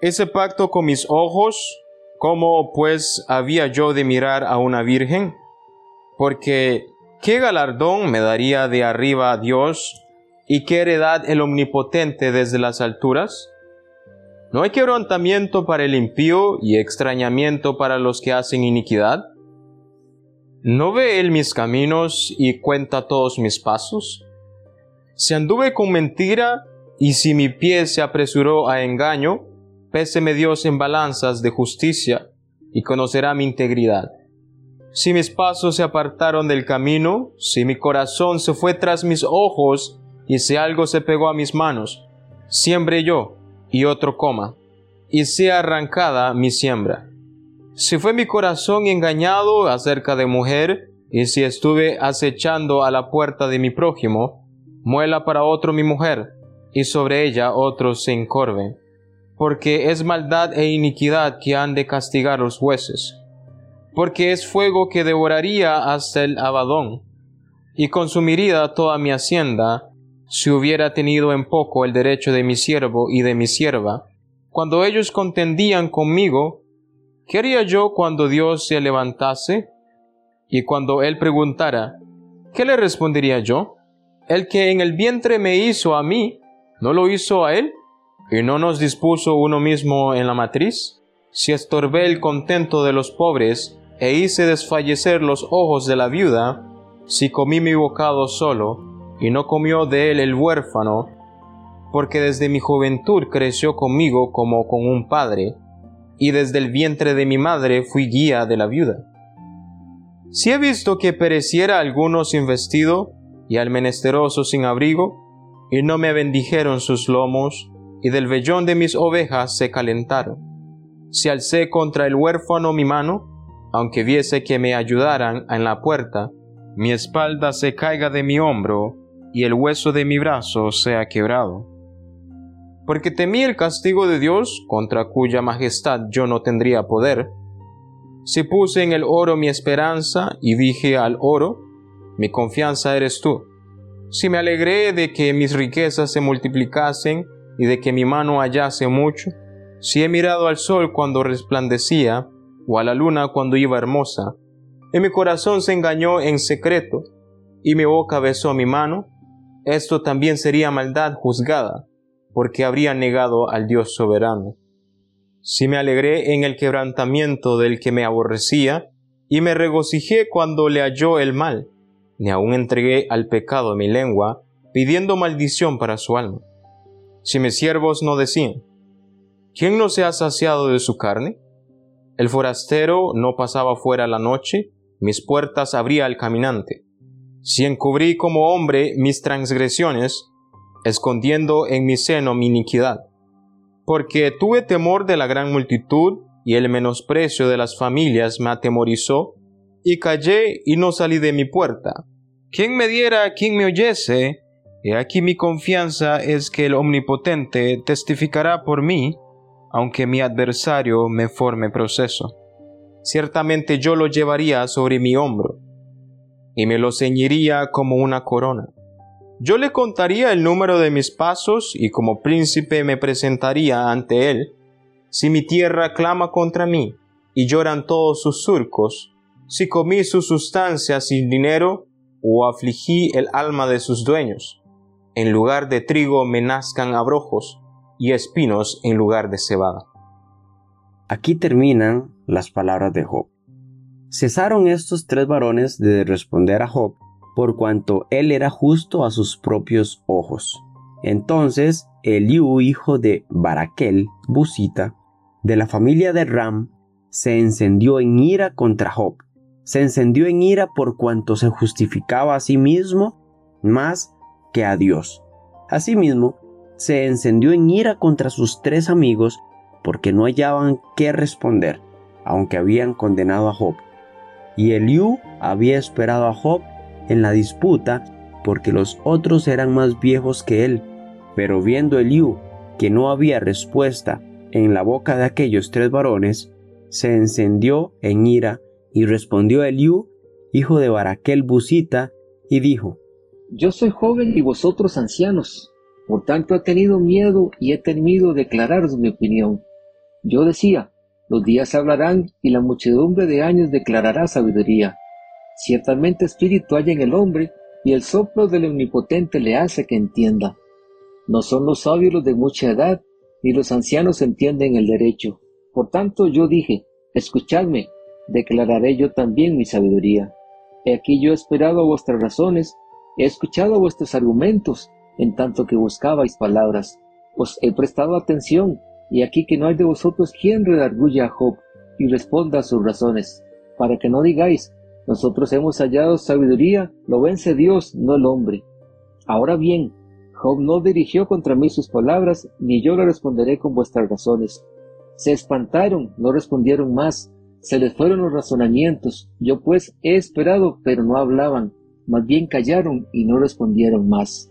ese pacto con mis ojos, ¿cómo pues había yo de mirar a una virgen? Porque ¿qué galardón me daría de arriba Dios y qué heredad el omnipotente desde las alturas? ¿No hay quebrantamiento para el impío y extrañamiento para los que hacen iniquidad? ¿No ve él mis caminos y cuenta todos mis pasos? Si anduve con mentira y si mi pie se apresuró a engaño, péseme Dios en balanzas de justicia y conocerá mi integridad. Si mis pasos se apartaron del camino, si mi corazón se fue tras mis ojos y si algo se pegó a mis manos, siembre yo y otro coma, y sea arrancada mi siembra. Si fue mi corazón engañado acerca de mujer, y si estuve acechando a la puerta de mi prójimo, muela para otro mi mujer, y sobre ella otro se encorve, porque es maldad e iniquidad que han de castigar los jueces, porque es fuego que devoraría hasta el abadón, y consumiría toda mi hacienda, si hubiera tenido en poco el derecho de mi siervo y de mi sierva, cuando ellos contendían conmigo, ¿qué haría yo cuando Dios se levantase? Y cuando Él preguntara, ¿qué le respondería yo? El que en el vientre me hizo a mí, ¿no lo hizo a Él? ¿Y no nos dispuso uno mismo en la matriz? Si estorbé el contento de los pobres, e hice desfallecer los ojos de la viuda, si comí mi bocado solo, y no comió de él el huérfano, porque desde mi juventud creció conmigo como con un padre, y desde el vientre de mi madre fui guía de la viuda. Si he visto que pereciera alguno sin vestido, y al menesteroso sin abrigo, y no me bendijeron sus lomos, y del vellón de mis ovejas se calentaron. Si alcé contra el huérfano mi mano, aunque viese que me ayudaran en la puerta, mi espalda se caiga de mi hombro, y el hueso de mi brazo sea quebrado. Porque temí el castigo de Dios, contra cuya majestad yo no tendría poder. Si puse en el oro mi esperanza y dije al oro, mi confianza eres tú. Si me alegré de que mis riquezas se multiplicasen y de que mi mano hallase mucho, si he mirado al sol cuando resplandecía, o a la luna cuando iba hermosa, y mi corazón se engañó en secreto, y mi boca besó mi mano, esto también sería maldad juzgada, porque habría negado al Dios soberano. Si me alegré en el quebrantamiento del que me aborrecía, y me regocijé cuando le halló el mal, ni aun entregué al pecado mi lengua, pidiendo maldición para su alma. Si mis siervos no decían, ¿quién no se ha saciado de su carne? El forastero no pasaba fuera la noche, mis puertas abría al caminante si encubrí como hombre mis transgresiones, escondiendo en mi seno mi iniquidad. Porque tuve temor de la gran multitud, y el menosprecio de las familias me atemorizó, y callé y no salí de mi puerta. ¿Quién me diera, quien me oyese? Aquí mi confianza es que el Omnipotente testificará por mí, aunque mi adversario me forme proceso. Ciertamente yo lo llevaría sobre mi hombro y me lo ceñiría como una corona. Yo le contaría el número de mis pasos y como príncipe me presentaría ante él. Si mi tierra clama contra mí y lloran todos sus surcos, si comí su sustancia sin dinero o afligí el alma de sus dueños, en lugar de trigo me nazcan abrojos y espinos en lugar de cebada. Aquí terminan las palabras de Job. Cesaron estos tres varones de responder a Job, por cuanto él era justo a sus propios ojos. Entonces Eliú, hijo de Baraquel, Busita, de la familia de Ram, se encendió en ira contra Job. Se encendió en ira por cuanto se justificaba a sí mismo más que a Dios. Asimismo, se encendió en ira contra sus tres amigos porque no hallaban qué responder, aunque habían condenado a Job y Eliú había esperado a Job en la disputa porque los otros eran más viejos que él. Pero viendo Eliú que no había respuesta en la boca de aquellos tres varones, se encendió en ira y respondió Eliú, hijo de Baraquel Busita, y dijo, Yo soy joven y vosotros ancianos, por tanto he tenido miedo y he temido declararos mi opinión. Yo decía, los días hablarán y la muchedumbre de años declarará sabiduría. Ciertamente espíritu hay en el hombre y el soplo del omnipotente le hace que entienda. No son los sabios los de mucha edad, ni los ancianos entienden el derecho. Por tanto yo dije, escuchadme, declararé yo también mi sabiduría. He aquí yo he esperado vuestras razones, he escuchado vuestros argumentos, en tanto que buscabais palabras. Os he prestado atención, y aquí que no hay de vosotros quien redarguya a Job y responda a sus razones, para que no digáis, nosotros hemos hallado sabiduría, lo vence Dios, no el hombre. Ahora bien, Job no dirigió contra mí sus palabras, ni yo le responderé con vuestras razones. Se espantaron, no respondieron más, se les fueron los razonamientos. Yo pues he esperado, pero no hablaban, más bien callaron y no respondieron más.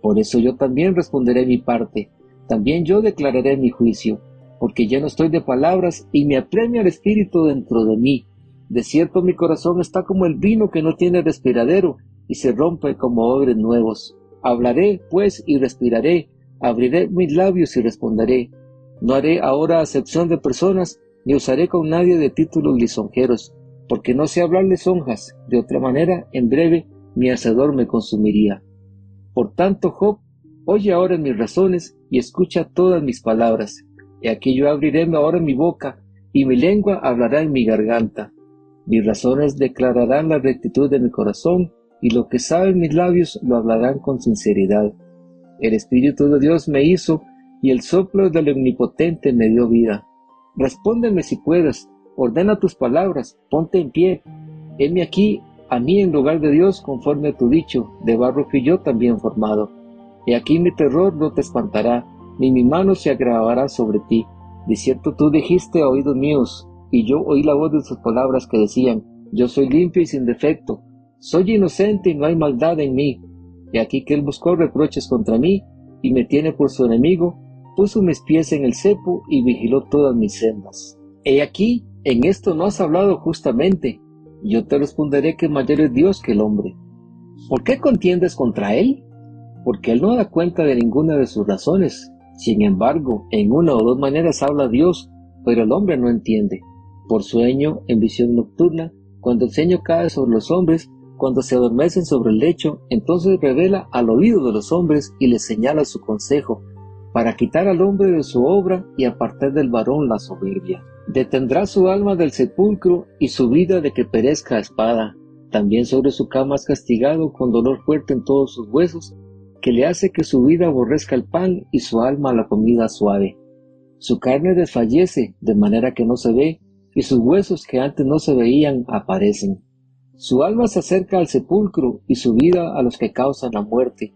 Por eso yo también responderé mi parte, también yo declararé mi juicio, porque ya no estoy de palabras y me apremia el espíritu dentro de mí. De cierto mi corazón está como el vino que no tiene respiradero y se rompe como ogres nuevos. Hablaré, pues, y respiraré, abriré mis labios y responderé. No haré ahora acepción de personas, ni usaré con nadie de títulos lisonjeros, porque no sé hablar lisonjas, de otra manera, en breve, mi hacedor me consumiría. Por tanto, Job, oye ahora mis razones y escucha todas mis palabras. Y aquí yo abriré ahora mi boca, y mi lengua hablará en mi garganta. Mis razones declararán la rectitud de mi corazón, y lo que saben mis labios lo hablarán con sinceridad. El Espíritu de Dios me hizo, y el soplo del Omnipotente me dio vida. Respóndeme si puedes, ordena tus palabras, ponte en pie. Heme aquí, a mí en lugar de Dios, conforme a tu dicho, de barro fui yo también formado. Y aquí mi terror no te espantará, ni mi mano se agravará sobre ti. De cierto tú dijiste a oídos míos, y yo oí la voz de sus palabras que decían, yo soy limpio y sin defecto, soy inocente y no hay maldad en mí. Y aquí que él buscó reproches contra mí y me tiene por su enemigo, puso mis pies en el cepo y vigiló todas mis sendas. He aquí, en esto no has hablado justamente. Yo te responderé que mayor es Dios que el hombre. ¿Por qué contiendes contra él? Porque él no da cuenta de ninguna de sus razones. Sin embargo, en una o dos maneras habla Dios, pero el hombre no entiende. Por sueño, en visión nocturna, cuando el sueño cae sobre los hombres, cuando se adormecen sobre el lecho, entonces revela al oído de los hombres y les señala su consejo, para quitar al hombre de su obra y apartar del varón la soberbia. Detendrá su alma del sepulcro y su vida de que perezca a espada. También sobre su cama es castigado con dolor fuerte en todos sus huesos, que le hace que su vida aborrezca el pan y su alma la comida suave. Su carne desfallece de manera que no se ve, y sus huesos que antes no se veían aparecen. Su alma se acerca al sepulcro y su vida a los que causan la muerte.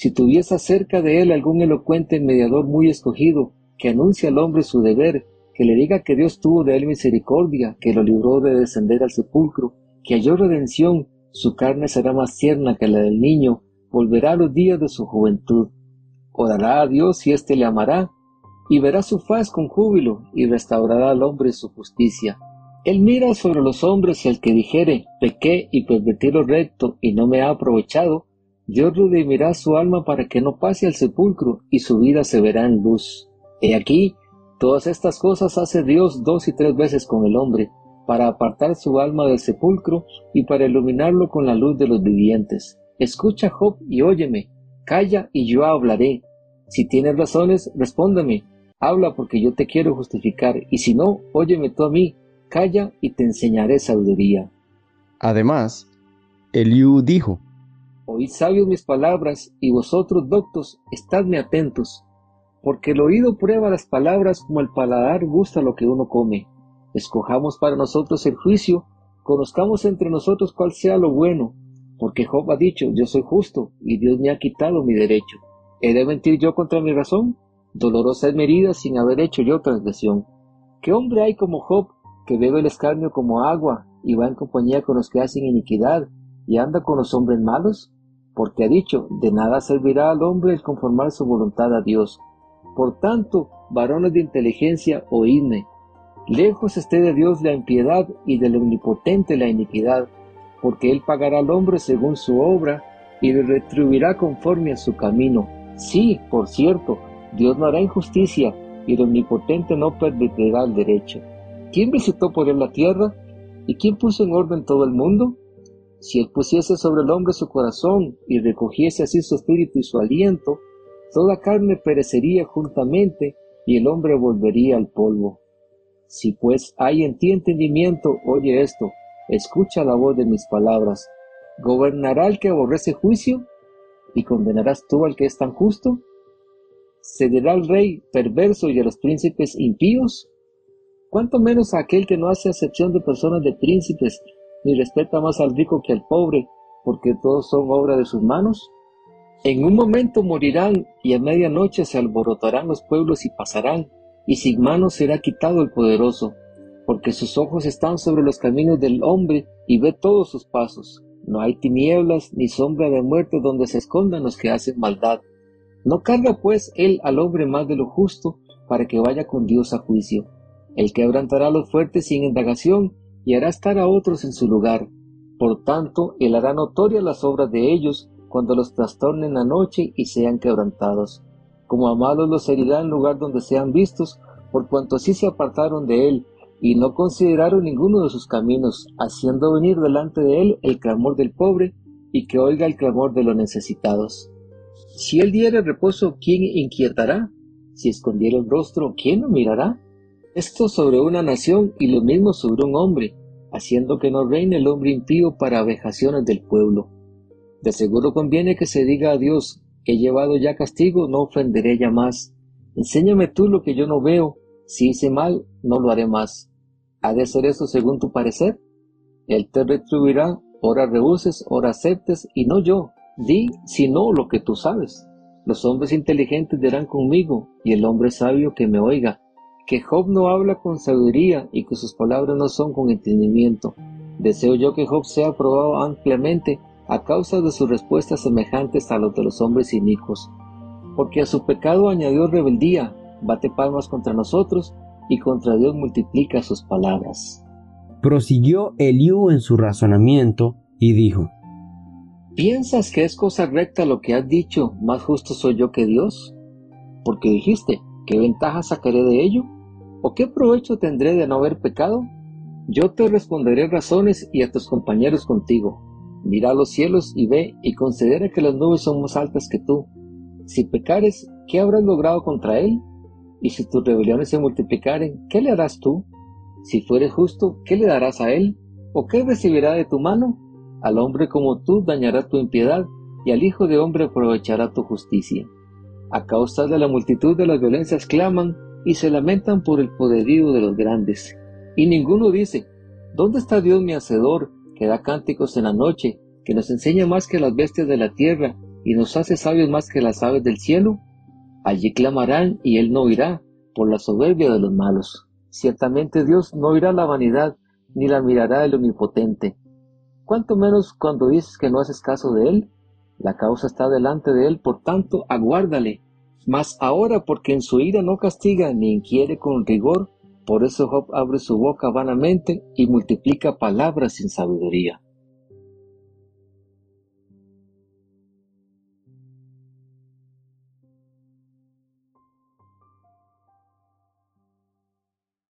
Si tuviese cerca de él algún elocuente mediador muy escogido, que anuncie al hombre su deber, que le diga que Dios tuvo de él misericordia, que lo libró de descender al sepulcro, que halló redención, su carne será más tierna que la del niño, volverá a los días de su juventud. Orará a Dios y éste le amará, y verá su faz con júbilo, y restaurará al hombre su justicia. Él mira sobre los hombres el que dijere, pequé y pervertí lo recto y no me ha aprovechado, Dios redimirá su alma para que no pase al sepulcro y su vida se verá en luz. He aquí, todas estas cosas hace Dios dos y tres veces con el hombre, para apartar su alma del sepulcro y para iluminarlo con la luz de los vivientes. Escucha, Job, y óyeme, calla y yo hablaré. Si tienes razones, respóndeme, habla porque yo te quiero justificar, y si no, óyeme tú a mí, Calla y te enseñaré sabiduría. Además, Eliú dijo, Oíd sabios mis palabras, y vosotros doctos, estadme atentos, porque el oído prueba las palabras como el paladar gusta lo que uno come. Escojamos para nosotros el juicio, conozcamos entre nosotros cuál sea lo bueno, porque Job ha dicho, yo soy justo, y Dios me ha quitado mi derecho. ¿He de mentir yo contra mi razón? Dolorosa es mi herida sin haber hecho yo transgresión. ¿Qué hombre hay como Job que bebe el escarnio como agua y va en compañía con los que hacen iniquidad y anda con los hombres malos? Porque ha dicho, de nada servirá al hombre el conformar su voluntad a Dios. Por tanto, varones de inteligencia, oídme. Lejos esté de Dios la impiedad y del omnipotente la iniquidad, porque él pagará al hombre según su obra y le retribuirá conforme a su camino. Sí, por cierto, Dios no hará injusticia y el Omnipotente no permitirá el derecho. ¿Quién visitó por él la tierra? ¿Y quién puso en orden todo el mundo? Si él pusiese sobre el hombre su corazón y recogiese así su espíritu y su aliento, toda carne perecería juntamente y el hombre volvería al polvo. Si pues hay en ti entendimiento, oye esto, escucha la voz de mis palabras. ¿Gobernará el que aborrece juicio? ¿Y condenarás tú al que es tan justo? ¿Cederá al rey perverso y a los príncipes impíos? ¿Cuánto menos a aquel que no hace acepción de personas de príncipes, ni respeta más al rico que al pobre, porque todos son obra de sus manos? En un momento morirán y a medianoche se alborotarán los pueblos y pasarán, y sin manos será quitado el poderoso, porque sus ojos están sobre los caminos del hombre y ve todos sus pasos. No hay tinieblas ni sombra de muerte donde se escondan los que hacen maldad. No carga pues él al hombre más de lo justo para que vaya con Dios a juicio. El quebrantará a los fuertes sin indagación y hará estar a otros en su lugar. Por tanto, él hará notorias las obras de ellos cuando los trastornen la noche y sean quebrantados como a malos los herirá en lugar donde sean vistos, por cuanto así se apartaron de él, y no consideraron ninguno de sus caminos, haciendo venir delante de él el clamor del pobre, y que oiga el clamor de los necesitados. Si él diere reposo, ¿quién inquietará? Si escondiera el rostro, ¿quién lo mirará? Esto sobre una nación y lo mismo sobre un hombre, haciendo que no reine el hombre impío para vejaciones del pueblo. De seguro conviene que se diga a Dios, He llevado ya castigo, no ofenderé ya más. Enséñame tú lo que yo no veo. Si hice mal, no lo haré más. ¿Ha de ser eso según tu parecer? Él te retribuirá, ora rehuses, ora aceptes, y no yo. Di, si no, lo que tú sabes. Los hombres inteligentes dirán conmigo, y el hombre sabio que me oiga, que Job no habla con sabiduría y que sus palabras no son con entendimiento. Deseo yo que Job sea probado ampliamente a causa de sus respuestas semejantes a los de los hombres inicuos. Porque a su pecado añadió rebeldía, bate palmas contra nosotros y contra Dios multiplica sus palabras. Prosiguió Eliú en su razonamiento y dijo, ¿Piensas que es cosa recta lo que has dicho, más justo soy yo que Dios? Porque dijiste, ¿qué ventaja sacaré de ello? ¿O qué provecho tendré de no haber pecado? Yo te responderé razones y a tus compañeros contigo. Mira los cielos y ve y considera que las nubes son más altas que tú. Si pecares, ¿qué habrás logrado contra él? Y si tus rebeliones se multiplicaren, ¿qué le harás tú? Si fueres justo, ¿qué le darás a él? ¿O qué recibirá de tu mano? Al hombre como tú dañará tu impiedad, y al Hijo de hombre aprovechará tu justicia. A causa de la multitud de las violencias claman y se lamentan por el poderío de los grandes. Y ninguno dice, ¿dónde está Dios mi hacedor? que da cánticos en la noche, que nos enseña más que las bestias de la tierra y nos hace sabios más que las aves del cielo? Allí clamarán y él no oirá por la soberbia de los malos. Ciertamente Dios no oirá la vanidad ni la mirará el omnipotente. Cuanto menos cuando dices que no haces caso de él, la causa está delante de él, por tanto, aguárdale. Mas ahora, porque en su ira no castiga ni inquiere con rigor, por eso Job abre su boca vanamente y multiplica palabras sin sabiduría.